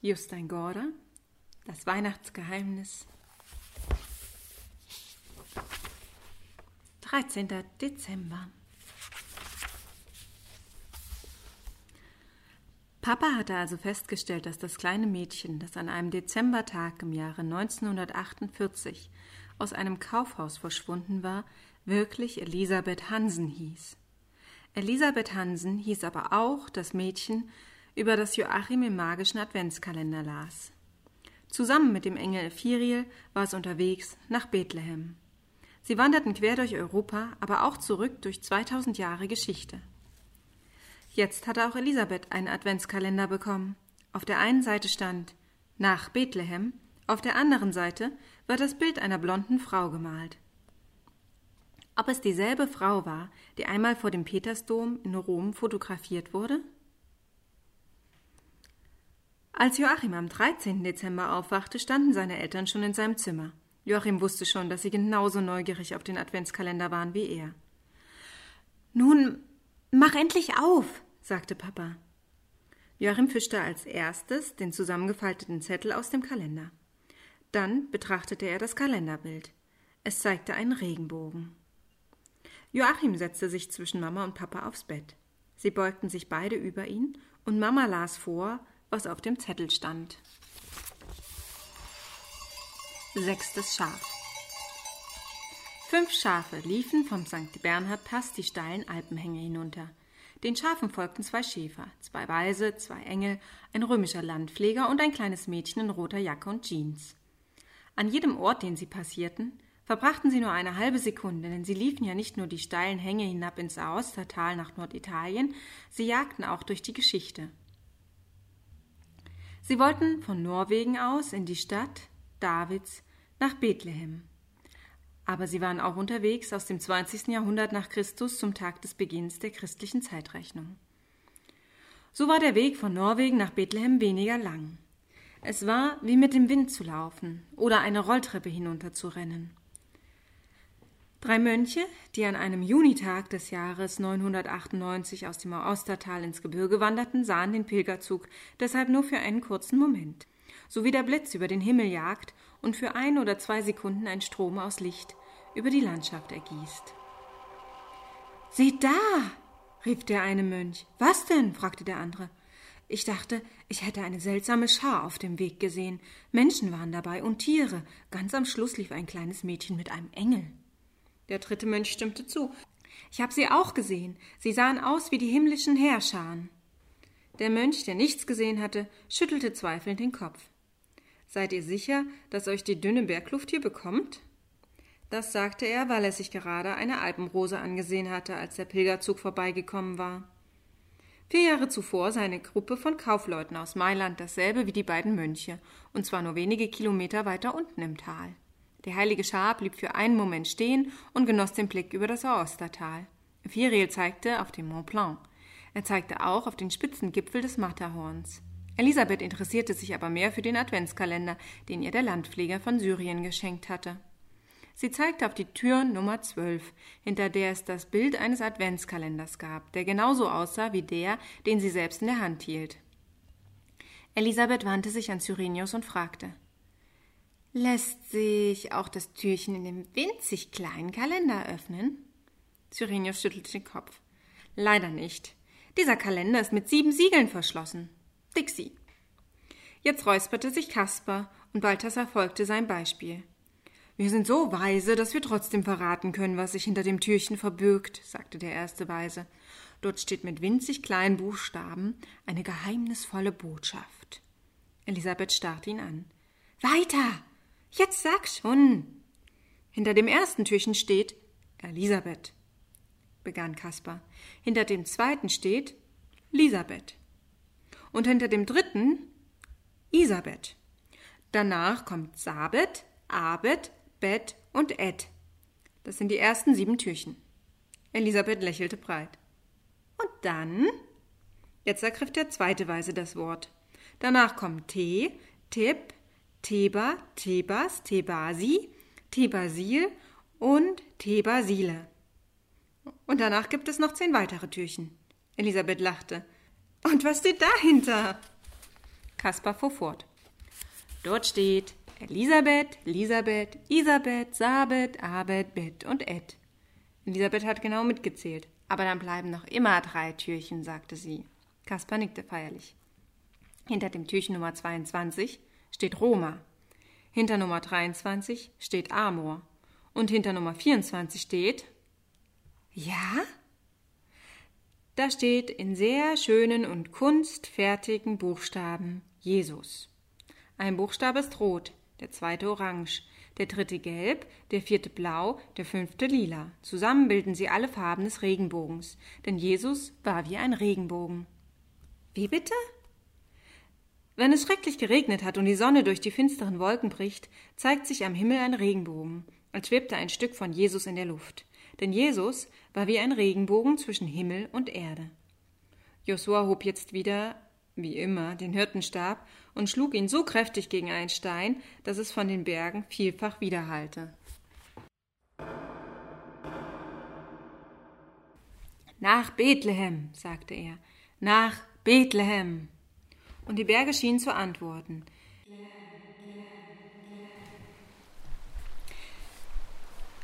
Justein Gorder, das Weihnachtsgeheimnis. 13. Dezember. Papa hatte also festgestellt, dass das kleine Mädchen, das an einem Dezembertag im Jahre 1948 aus einem Kaufhaus verschwunden war, wirklich Elisabeth Hansen hieß. Elisabeth Hansen hieß aber auch das Mädchen, über das Joachim im magischen Adventskalender las. Zusammen mit dem Engel Ephiriel war es unterwegs nach Bethlehem. Sie wanderten quer durch Europa, aber auch zurück durch 2000 Jahre Geschichte. Jetzt hatte auch Elisabeth einen Adventskalender bekommen. Auf der einen Seite stand nach Bethlehem, auf der anderen Seite war das Bild einer blonden Frau gemalt. Ob es dieselbe Frau war, die einmal vor dem Petersdom in Rom fotografiert wurde? Als Joachim am 13. Dezember aufwachte, standen seine Eltern schon in seinem Zimmer. Joachim wusste schon, dass sie genauso neugierig auf den Adventskalender waren wie er. Nun, mach endlich auf, sagte Papa. Joachim fischte als erstes den zusammengefalteten Zettel aus dem Kalender. Dann betrachtete er das Kalenderbild. Es zeigte einen Regenbogen. Joachim setzte sich zwischen Mama und Papa aufs Bett. Sie beugten sich beide über ihn, und Mama las vor, was auf dem Zettel stand. Sechstes Schaf. Fünf Schafe liefen vom St. Bernhard-Pass die steilen Alpenhänge hinunter. Den Schafen folgten zwei Schäfer, zwei Weise, zwei Engel, ein römischer Landpfleger und ein kleines Mädchen in roter Jacke und Jeans. An jedem Ort, den sie passierten, verbrachten sie nur eine halbe Sekunde, denn sie liefen ja nicht nur die steilen Hänge hinab ins Aostatal nach Norditalien, sie jagten auch durch die Geschichte. Sie wollten von Norwegen aus in die Stadt Davids nach Bethlehem. Aber sie waren auch unterwegs aus dem 20. Jahrhundert nach Christus zum Tag des Beginns der christlichen Zeitrechnung. So war der Weg von Norwegen nach Bethlehem weniger lang. Es war wie mit dem Wind zu laufen oder eine Rolltreppe hinunterzurennen. Drei Mönche, die an einem Junitag des Jahres 998 aus dem Austertal ins Gebirge wanderten, sahen den Pilgerzug deshalb nur für einen kurzen Moment. So wie der Blitz über den Himmel jagt und für ein oder zwei Sekunden ein Strom aus Licht über die Landschaft ergießt. Seht da! rief der eine Mönch. Was denn? fragte der andere. Ich dachte, ich hätte eine seltsame Schar auf dem Weg gesehen. Menschen waren dabei und Tiere. Ganz am Schluss lief ein kleines Mädchen mit einem Engel. Der dritte Mönch stimmte zu. Ich habe sie auch gesehen. Sie sahen aus wie die himmlischen Heerscharen. Der Mönch, der nichts gesehen hatte, schüttelte zweifelnd den Kopf. Seid ihr sicher, dass euch die dünne Bergluft hier bekommt? Das sagte er, weil er sich gerade eine Alpenrose angesehen hatte, als der Pilgerzug vorbeigekommen war. Vier Jahre zuvor sei eine Gruppe von Kaufleuten aus Mailand dasselbe wie die beiden Mönche, und zwar nur wenige Kilometer weiter unten im Tal. Der heilige Schar blieb für einen Moment stehen und genoss den Blick über das Aostatal. Viriel zeigte auf den Mont Blanc. Er zeigte auch auf den Spitzengipfel des Matterhorns. Elisabeth interessierte sich aber mehr für den Adventskalender, den ihr der Landpfleger von Syrien geschenkt hatte. Sie zeigte auf die Tür Nummer 12, hinter der es das Bild eines Adventskalenders gab, der genauso aussah wie der, den sie selbst in der Hand hielt. Elisabeth wandte sich an Cyrenius und fragte Lässt sich auch das Türchen in dem winzig kleinen Kalender öffnen? Cyrenius schüttelte den Kopf. Leider nicht. Dieser Kalender ist mit sieben Siegeln verschlossen. Dixie. Jetzt räusperte sich Kaspar und Balthasar folgte sein Beispiel. Wir sind so weise, dass wir trotzdem verraten können, was sich hinter dem Türchen verbirgt, sagte der erste Weise. Dort steht mit winzig kleinen Buchstaben eine geheimnisvolle Botschaft. Elisabeth starrte ihn an. Weiter! Jetzt sag schon. Hinter dem ersten Türchen steht Elisabeth, begann Kaspar. Hinter dem zweiten steht Elisabeth. Und hinter dem dritten Isabeth. Danach kommt Sabet, Abet, Bet und Ed. Das sind die ersten sieben Türchen. Elisabeth lächelte breit. Und dann? Jetzt ergriff der zweite Weise das Wort. Danach kommen T, Tipp, Theba, Thebas, Thebasi, Thebasil und Thebasile. Und danach gibt es noch zehn weitere Türchen. Elisabeth lachte. Und was steht dahinter? Kaspar fuhr fort. Dort steht Elisabeth, Elisabeth, Isabeth, Sabet, Abed, Bet und Ed. Elisabeth hat genau mitgezählt. Aber dann bleiben noch immer drei Türchen, sagte sie. Kaspar nickte feierlich. Hinter dem Türchen Nummer 22 steht Roma. Hinter Nummer 23 steht Amor. Und hinter Nummer 24 steht. Ja? Da steht in sehr schönen und kunstfertigen Buchstaben Jesus. Ein Buchstabe ist rot, der zweite orange, der dritte gelb, der vierte blau, der fünfte lila. Zusammen bilden sie alle Farben des Regenbogens, denn Jesus war wie ein Regenbogen. Wie bitte? Wenn es schrecklich geregnet hat und die Sonne durch die finsteren Wolken bricht, zeigt sich am Himmel ein Regenbogen, als schwebte ein Stück von Jesus in der Luft. Denn Jesus war wie ein Regenbogen zwischen Himmel und Erde. Josua hob jetzt wieder, wie immer, den Hirtenstab und schlug ihn so kräftig gegen einen Stein, dass es von den Bergen vielfach widerhallte. Nach Bethlehem, sagte er, nach Bethlehem und die Berge schienen zu antworten.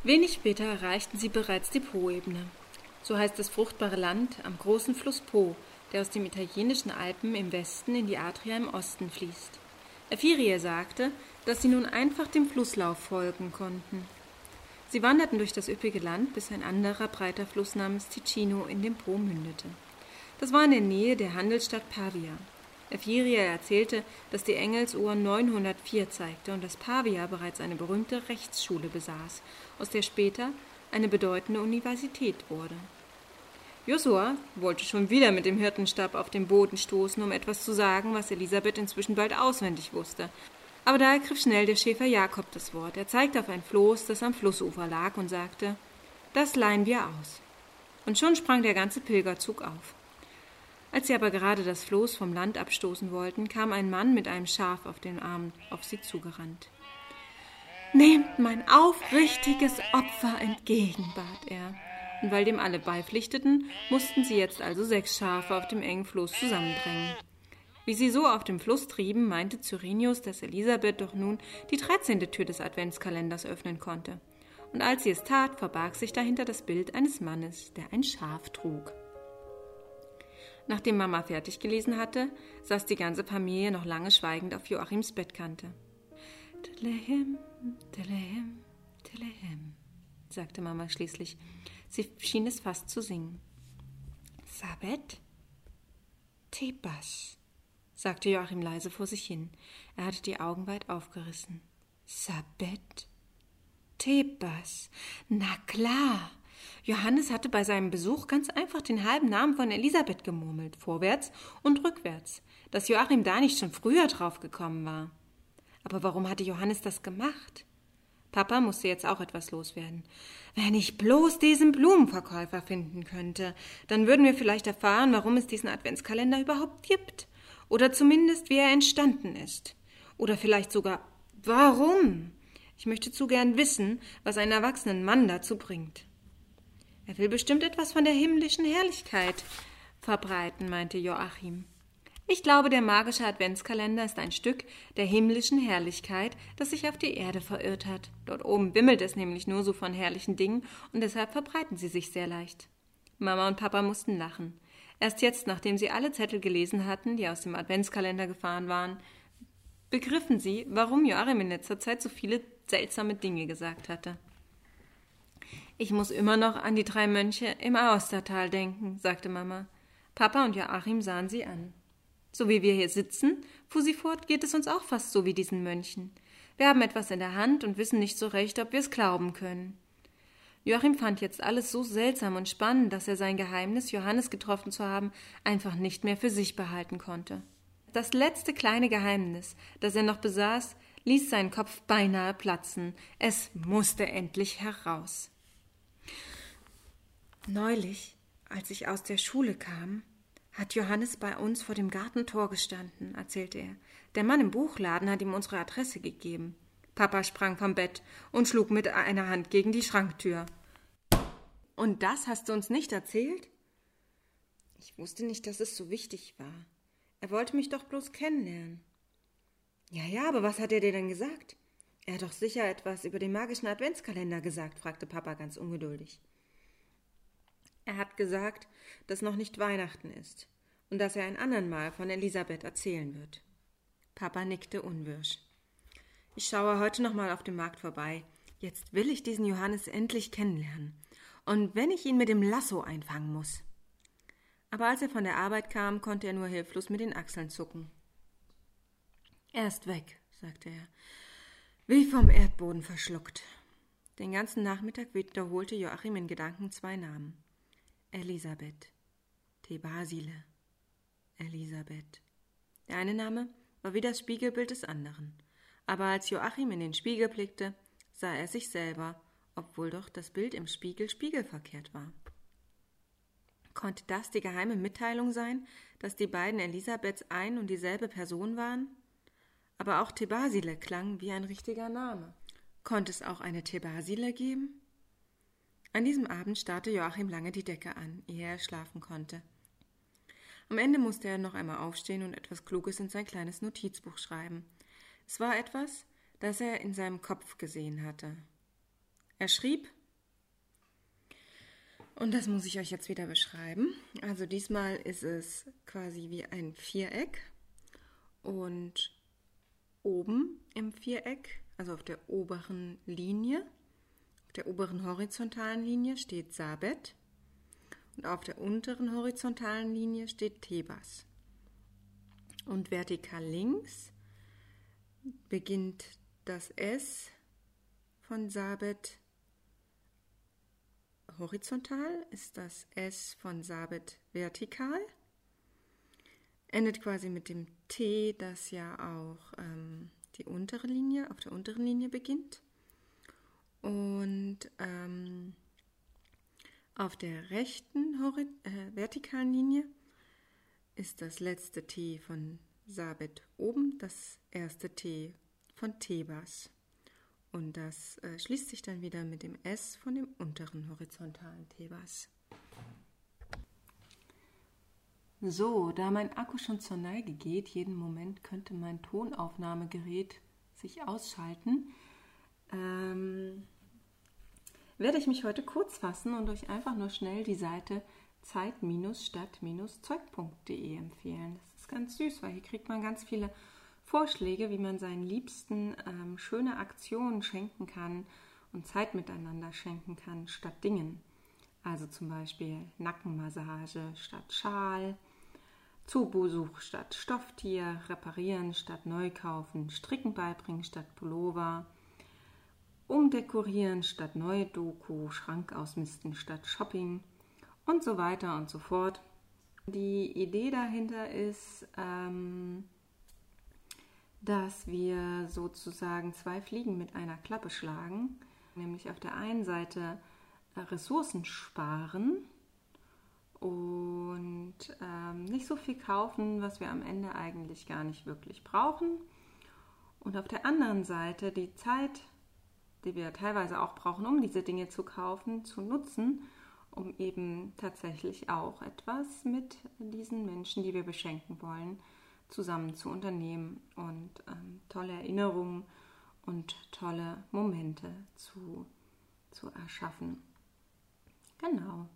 Wenig später erreichten sie bereits die Po-Ebene. So heißt das fruchtbare Land am großen Fluss Po, der aus den italienischen Alpen im Westen in die Adria im Osten fließt. Efirie sagte, dass sie nun einfach dem Flusslauf folgen konnten. Sie wanderten durch das üppige Land, bis ein anderer breiter Fluss namens Ticino in den Po mündete. Das war in der Nähe der Handelsstadt Pavia. Efiria erzählte, dass die Engelsuhr 904 zeigte und dass Pavia bereits eine berühmte Rechtsschule besaß, aus der später eine bedeutende Universität wurde. Josua wollte schon wieder mit dem Hirtenstab auf den Boden stoßen, um etwas zu sagen, was Elisabeth inzwischen bald auswendig wusste. Aber da ergriff schnell der Schäfer Jakob das Wort. Er zeigte auf ein Floß, das am Flussufer lag, und sagte: Das leihen wir aus. Und schon sprang der ganze Pilgerzug auf. Als sie aber gerade das Floß vom Land abstoßen wollten, kam ein Mann mit einem Schaf auf den Arm auf sie zugerannt. Nehmt mein aufrichtiges Opfer entgegen, bat er. Und weil dem alle beipflichteten, mussten sie jetzt also sechs Schafe auf dem engen Floß zusammendrängen. Wie sie so auf dem Fluss trieben, meinte Cyrenius, dass Elisabeth doch nun die dreizehnte Tür des Adventskalenders öffnen konnte. Und als sie es tat, verbarg sich dahinter das Bild eines Mannes, der ein Schaf trug. Nachdem Mama fertig gelesen hatte, saß die ganze Familie noch lange schweigend auf Joachims Bettkante. Telehem, Telehem, Telehem, sagte Mama schließlich. Sie schien es fast zu singen. Sabet? Tebas, sagte Joachim leise vor sich hin. Er hatte die Augen weit aufgerissen. Sabet? Tebas. Na klar. Johannes hatte bei seinem Besuch ganz einfach den halben Namen von Elisabeth gemurmelt, vorwärts und rückwärts, dass Joachim da nicht schon früher drauf gekommen war. Aber warum hatte Johannes das gemacht? Papa musste jetzt auch etwas loswerden. Wenn ich bloß diesen Blumenverkäufer finden könnte, dann würden wir vielleicht erfahren, warum es diesen Adventskalender überhaupt gibt. Oder zumindest, wie er entstanden ist. Oder vielleicht sogar, warum. Ich möchte zu gern wissen, was einen erwachsenen Mann dazu bringt. Er will bestimmt etwas von der himmlischen Herrlichkeit verbreiten, meinte Joachim. Ich glaube, der magische Adventskalender ist ein Stück der himmlischen Herrlichkeit, das sich auf die Erde verirrt hat. Dort oben wimmelt es nämlich nur so von herrlichen Dingen und deshalb verbreiten sie sich sehr leicht. Mama und Papa mussten lachen. Erst jetzt, nachdem sie alle Zettel gelesen hatten, die aus dem Adventskalender gefahren waren, begriffen sie, warum Joachim in letzter Zeit so viele seltsame Dinge gesagt hatte. Ich muss immer noch an die drei Mönche im Aostertal denken, sagte Mama. Papa und Joachim sahen sie an. So wie wir hier sitzen, fuhr sie fort, geht es uns auch fast so wie diesen Mönchen. Wir haben etwas in der Hand und wissen nicht so recht, ob wir es glauben können. Joachim fand jetzt alles so seltsam und spannend, dass er sein Geheimnis, Johannes getroffen zu haben, einfach nicht mehr für sich behalten konnte. Das letzte kleine Geheimnis, das er noch besaß, ließ seinen Kopf beinahe platzen. Es musste endlich heraus. Neulich, als ich aus der Schule kam, hat Johannes bei uns vor dem Gartentor gestanden, erzählte er. Der Mann im Buchladen hat ihm unsere Adresse gegeben. Papa sprang vom Bett und schlug mit einer Hand gegen die Schranktür. Und das hast du uns nicht erzählt? Ich wusste nicht, dass es so wichtig war. Er wollte mich doch bloß kennenlernen. Ja, ja, aber was hat er dir denn gesagt? Er hat doch sicher etwas über den magischen Adventskalender gesagt, fragte Papa ganz ungeduldig. Er hat gesagt, dass noch nicht Weihnachten ist und dass er ein andern Mal von Elisabeth erzählen wird. Papa nickte unwirsch. Ich schaue heute noch mal auf dem Markt vorbei. Jetzt will ich diesen Johannes endlich kennenlernen. Und wenn ich ihn mit dem Lasso einfangen muss. Aber als er von der Arbeit kam, konnte er nur hilflos mit den Achseln zucken. Er ist weg, sagte er, wie vom Erdboden verschluckt. Den ganzen Nachmittag wiederholte Joachim in Gedanken zwei Namen. Elisabeth, Thebasile, Elisabeth. Der eine Name war wie das Spiegelbild des anderen. Aber als Joachim in den Spiegel blickte, sah er sich selber, obwohl doch das Bild im Spiegel spiegelverkehrt war. Konnte das die geheime Mitteilung sein, dass die beiden Elisabeths ein und dieselbe Person waren? Aber auch Thebasile klang wie ein richtiger Name. Konnte es auch eine Thebasile geben? An diesem Abend starrte Joachim lange die Decke an, ehe er schlafen konnte. Am Ende musste er noch einmal aufstehen und etwas Kluges in sein kleines Notizbuch schreiben. Es war etwas, das er in seinem Kopf gesehen hatte. Er schrieb, und das muss ich euch jetzt wieder beschreiben. Also diesmal ist es quasi wie ein Viereck und oben im Viereck, also auf der oberen Linie, der oberen horizontalen Linie steht Sabet und auf der unteren horizontalen Linie steht Thebas. Und vertikal links beginnt das S von Sabet horizontal, ist das S von Sabet vertikal, endet quasi mit dem T, das ja auch ähm, die untere Linie, auf der unteren Linie beginnt. Und ähm, auf der rechten äh, vertikalen Linie ist das letzte T von Sabet oben, das erste T von Thebas. Und das äh, schließt sich dann wieder mit dem S von dem unteren horizontalen Thebas. So, da mein Akku schon zur Neige geht, jeden Moment könnte mein Tonaufnahmegerät sich ausschalten. Ähm, werde ich mich heute kurz fassen und euch einfach nur schnell die Seite zeit-stadt-zeug.de empfehlen. Das ist ganz süß, weil hier kriegt man ganz viele Vorschläge, wie man seinen Liebsten ähm, schöne Aktionen schenken kann und Zeit miteinander schenken kann statt Dingen. Also zum Beispiel Nackenmassage statt Schal, Zoobesuch statt Stofftier, Reparieren statt Neukaufen, Stricken beibringen statt Pullover, Umdekorieren statt neue Doku, Schrank ausmisten statt Shopping und so weiter und so fort. Die Idee dahinter ist, ähm, dass wir sozusagen zwei Fliegen mit einer Klappe schlagen, nämlich auf der einen Seite äh, Ressourcen sparen und ähm, nicht so viel kaufen, was wir am Ende eigentlich gar nicht wirklich brauchen. Und auf der anderen Seite die Zeit die wir teilweise auch brauchen, um diese Dinge zu kaufen, zu nutzen, um eben tatsächlich auch etwas mit diesen Menschen, die wir beschenken wollen, zusammen zu unternehmen und ähm, tolle Erinnerungen und tolle Momente zu, zu erschaffen. Genau.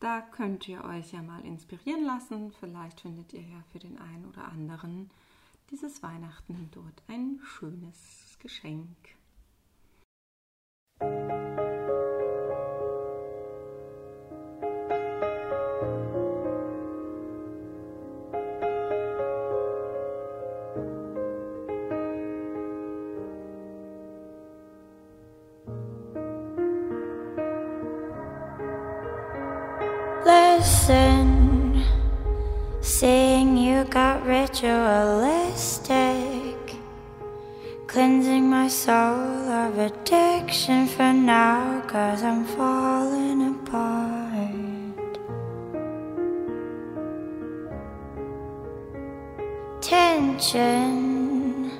Da könnt ihr euch ja mal inspirieren lassen. Vielleicht findet ihr ja für den einen oder anderen dieses Weihnachten dort ein schönes Geschenk. Listen, seeing you got ritualistic, cleansing my soul of addiction for now, cause I'm falling apart. Tension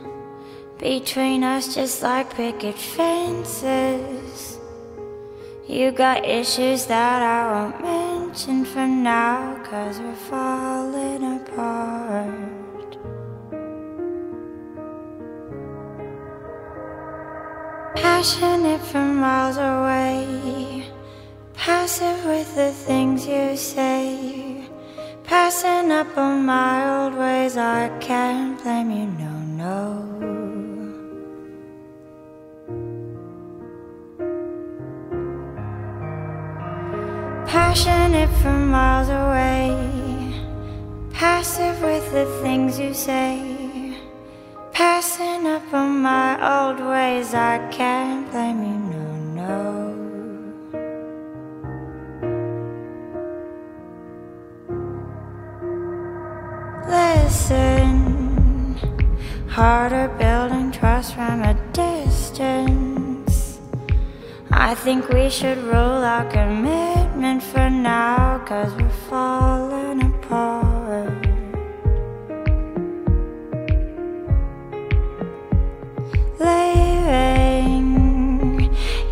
between us, just like picket fences. You got issues that I won't mention for now, cause we're falling apart. Passionate from miles away, passive with the things you say. Passing up on my old ways, I can't blame you, no, no. Passionate from miles away, passive with the things you say. Passing up on my old ways, I can't blame you, no, no. Listen, harder building trust from a distance. I think we should rule our commitment for now, cause we're falling apart. leaving.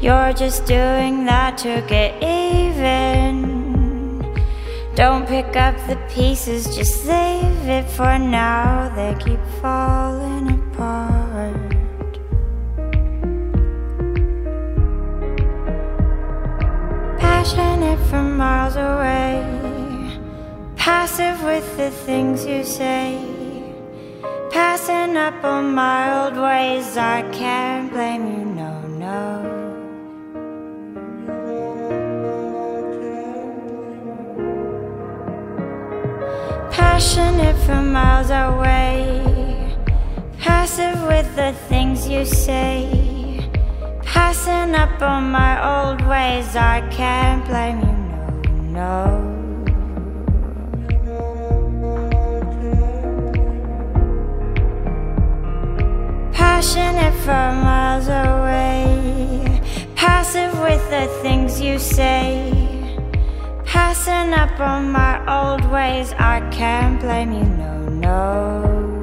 You're just doing that to get even. Don't pick up the pieces, just leave it for now. They keep falling Passionate from miles away, passive with the things you say passing up on my old ways. I can't blame you, no, no. Passionate from miles away, passive with the things you say. Passing up on my old ways. I can't blame you, no, no. passionate from miles away, passive with the things you say. Passing up on my old ways, I can't blame you, no, no.